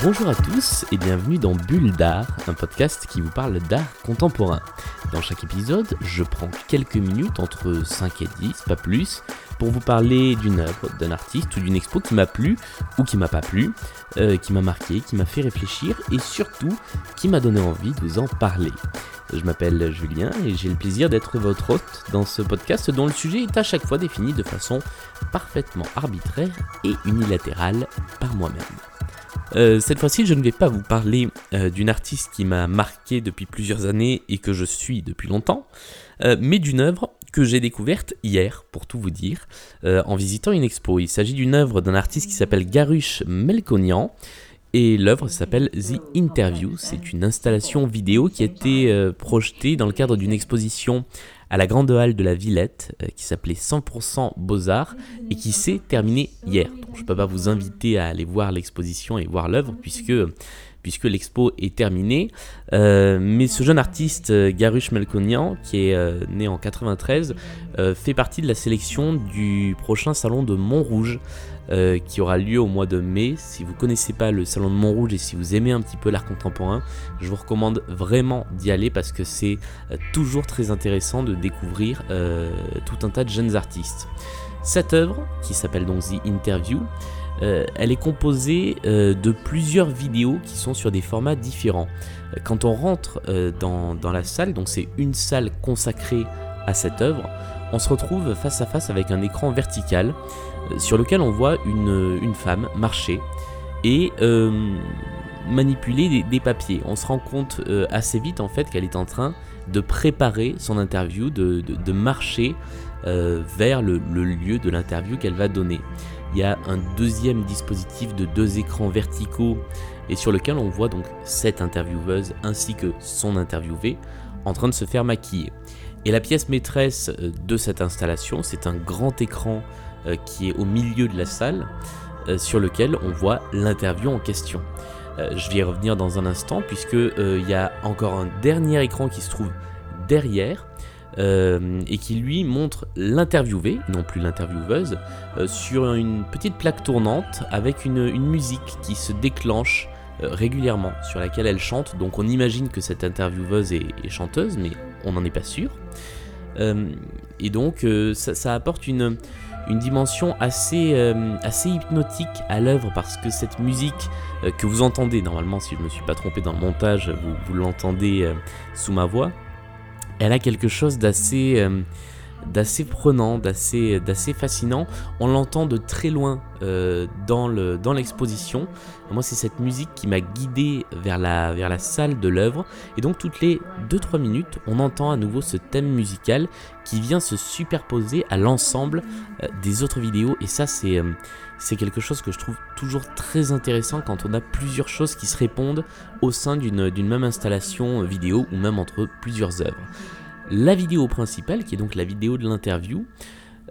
Bonjour à tous et bienvenue dans Bulle d'art, un podcast qui vous parle d'art contemporain. Dans chaque épisode, je prends quelques minutes, entre 5 et 10, pas plus, pour vous parler d'une œuvre, d'un artiste ou d'une expo qui m'a plu ou qui m'a pas plu, euh, qui m'a marqué, qui m'a fait réfléchir et surtout qui m'a donné envie de vous en parler. Je m'appelle Julien et j'ai le plaisir d'être votre hôte dans ce podcast dont le sujet est à chaque fois défini de façon parfaitement arbitraire et unilatérale par moi-même. Euh, cette fois-ci, je ne vais pas vous parler euh, d'une artiste qui m'a marqué depuis plusieurs années et que je suis depuis longtemps, euh, mais d'une œuvre que j'ai découverte hier, pour tout vous dire, en visitant une expo. Il s'agit d'une œuvre d'un artiste qui s'appelle Garush Melkonian. Et l'œuvre s'appelle The Interview. C'est une installation vidéo qui a été projetée dans le cadre d'une exposition à la Grande Halle de la Villette euh, qui s'appelait 100% Beaux-Arts et qui s'est terminée hier. Donc je ne peux pas vous inviter à aller voir l'exposition et voir l'œuvre puisque puisque l'expo est terminée. Euh, mais ce jeune artiste, euh, Garush Melkonian, qui est né en 93, fait partie de la sélection du prochain salon de Montrouge. Euh, qui aura lieu au mois de mai. Si vous connaissez pas le salon de Montrouge et si vous aimez un petit peu l'art contemporain, je vous recommande vraiment d'y aller parce que c'est euh, toujours très intéressant de découvrir euh, tout un tas de jeunes artistes. Cette œuvre, qui s'appelle donc The Interview, elle est composée de plusieurs vidéos qui sont sur des formats différents. Quand on rentre dans, la salle, donc c'est une salle consacrée à cette œuvre, on se retrouve face à face avec un écran vertical euh, sur lequel on voit une, femme marcher et euh, manipuler des, papiers. On se rend compte euh, assez vite en fait qu'elle est en train de préparer son interview, de, marcher vers le, lieu de l'interview qu'elle va donner. Il y a un deuxième dispositif de deux écrans verticaux et sur lequel on voit donc cette intervieweuse ainsi que son interviewé en train de se faire maquiller. Et la pièce maîtresse euh, de cette installation, c'est un grand écran euh, qui est au milieu de la salle, euh, sur lequel on voit l'interview en question. je vais y revenir dans un instant, puisqu'il y a encore un dernier écran qui se trouve derrière, et qui lui montre l'interviewé, non plus l'intervieweuse, sur une petite plaque tournante avec une, musique qui se déclenche régulièrement, sur laquelle elle chante. Donc on imagine que cette intervieweuse est chanteuse, mais on n'en est pas sûr. Euh, et donc euh, ça, apporte une, dimension assez, euh, hypnotique à l'œuvre parce que cette musique que vous entendez, normalement si je ne me suis pas trompé dans le montage, vous l'entendez sous ma voix, elle a quelque chose d'assez d'assez prenant, d'assez, fascinant. On l'entend de très loin euh, dans, le, dans l'exposition. Moi, c'est cette musique qui m'a guidé vers la, vers la salle de l'œuvre. Et donc, toutes les 2-3 minutes, on entend à nouveau ce thème musical qui vient se superposer à l'ensemble euh, des autres vidéos. Et ça, c'est, euh, c'est quelque chose que je trouve toujours très intéressant quand on a plusieurs choses qui se répondent au sein d'une même installation vidéo ou même entre plusieurs œuvres. La vidéo principale, qui est donc la vidéo de l'interview,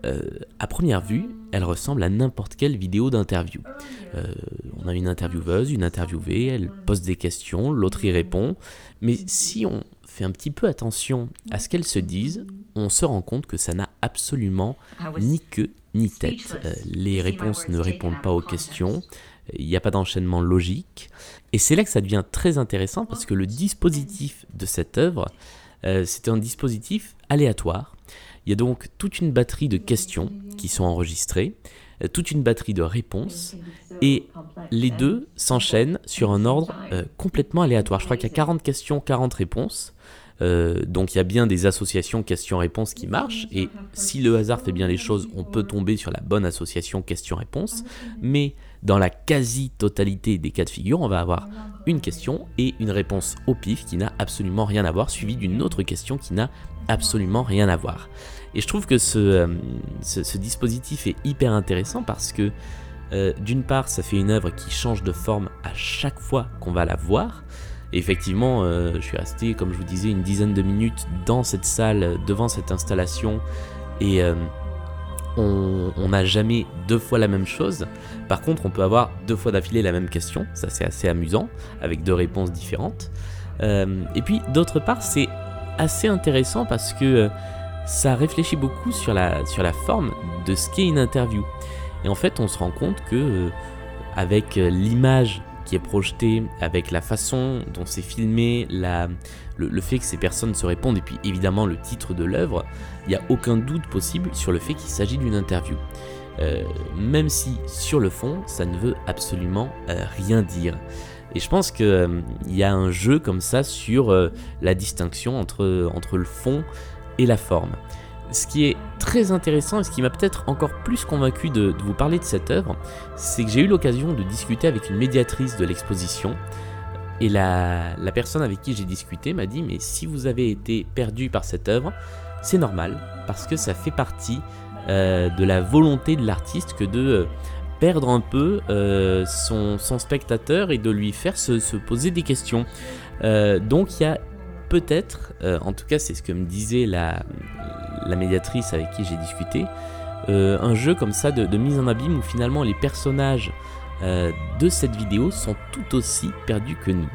euh, à première vue, elle ressemble à n'importe quelle vidéo d'interview. Euh, on a une intervieweuse, une interviewée, elle pose des questions, l'autre y répond. Mais si on fait un petit peu attention à ce qu'elles se disent, on se rend compte que ça n'a absolument ni queue ni tête. Euh, les réponses ne répondent pas aux questions, il n'y a pas d'enchaînement logique. Et c'est là que ça devient très intéressant parce que le dispositif de cette œuvre euh, c'est un dispositif aléatoire. Il y a donc toute une batterie de questions qui sont enregistrées, euh, toute une batterie de réponses, et les deux s'enchaînent sur un ordre euh, complètement aléatoire. Je crois qu'il y a 40 questions, 40 réponses. donc il y a bien des associations questions-réponses qui marchent, et si le hasard fait bien les choses, on peut tomber sur la bonne association questions-réponses, mais dans la quasi-totalité des cas de figure, on va avoir une question et une réponse au pif qui n'a absolument rien à voir, suivie d'une autre question qui n'a absolument rien à voir. Et je trouve que ce, euh, dispositif est hyper intéressant parce que euh, d'une part, ça fait une œuvre qui change de forme à chaque fois qu'on va la voir. Et effectivement, euh, je suis resté, comme je vous disais, une dizaine de minutes dans cette salle, devant cette installation, et on n'a jamais deux fois la même chose. Par contre, on peut avoir deux fois d'affilée la même question. Ça, c'est assez amusant, avec deux réponses différentes. Euh, et puis, d'autre part, c'est assez intéressant parce que euh, ça réfléchit beaucoup sur la, forme de ce qu'est une interview. Et en fait, on se rend compte que, euh, avec l'image qui est projeté, avec la façon dont c'est filmé, le, fait que ces personnes se répondent, et puis évidemment le titre de l'œuvre, il n'y a aucun doute possible sur le fait qu'il s'agit d'une interview. Euh, même si sur le fond, ça ne veut absolument euh, rien dire. Et je pense qu'il euh, y a un jeu comme ça sur la distinction entre le fond et la forme. Ce qui est très intéressant et ce qui m'a peut-être encore plus convaincu de, vous parler de cette œuvre, c'est que j'ai eu l'occasion de discuter avec une médiatrice de l'exposition. Et la, personne avec qui j'ai discuté m'a dit Mais si vous avez été perdu par cette œuvre, c'est normal, parce que ça fait partie euh, de la volonté de l'artiste que de euh, perdre un peu euh, son, spectateur et de lui faire se, poser des questions. donc il y a peut-être, en tout cas c'est ce que me disait la, médiatrice avec qui j'ai discuté, un jeu comme ça de, mise en abîme où finalement les personnages de cette vidéo sont tout aussi perdus que nous.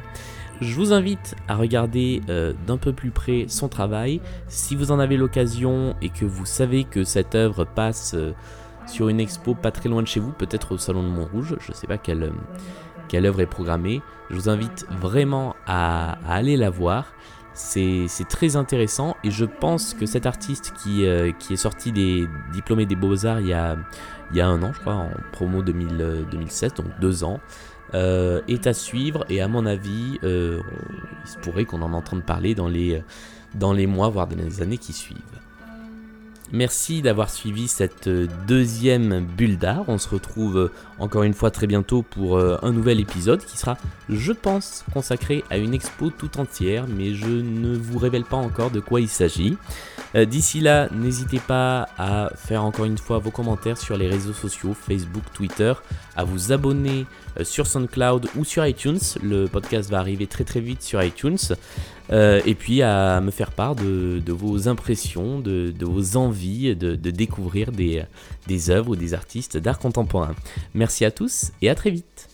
Je vous invite à regarder euh, d'un peu plus près son travail. Si vous en avez l'occasion et que vous savez que cette œuvre passe euh, sur une expo pas très loin de chez vous, peut-être au Salon de Montrouge, je ne sais pas quelle, euh, quelle œuvre est programmée, je vous invite vraiment à, aller la voir. C'est très intéressant et je pense que cet artiste qui, qui est sorti des diplômés des beaux-arts il, y a, un an, je crois, en promo 2016, donc deux ans, euh, est à suivre et à mon avis, euh, il se pourrait qu'on en entende parler dans les mois, voire dans les années qui suivent. Merci d'avoir suivi cette deuxième bulle d'art. On se retrouve encore une fois très bientôt pour euh, un nouvel épisode qui sera, je pense, consacré à une expo tout entière, mais je ne vous révèle pas encore de quoi il s'agit. Euh, d'ici là, n'hésitez pas à faire encore une fois vos commentaires sur les réseaux sociaux, Facebook, Twitter, à vous abonner euh, sur SoundCloud ou sur iTunes. Le podcast va arriver très très vite sur iTunes. Euh, et puis à me faire part de, vos impressions, de, vos envies de, découvrir des, des œuvres ou des artistes d'art contemporain. Merci à tous et à très vite.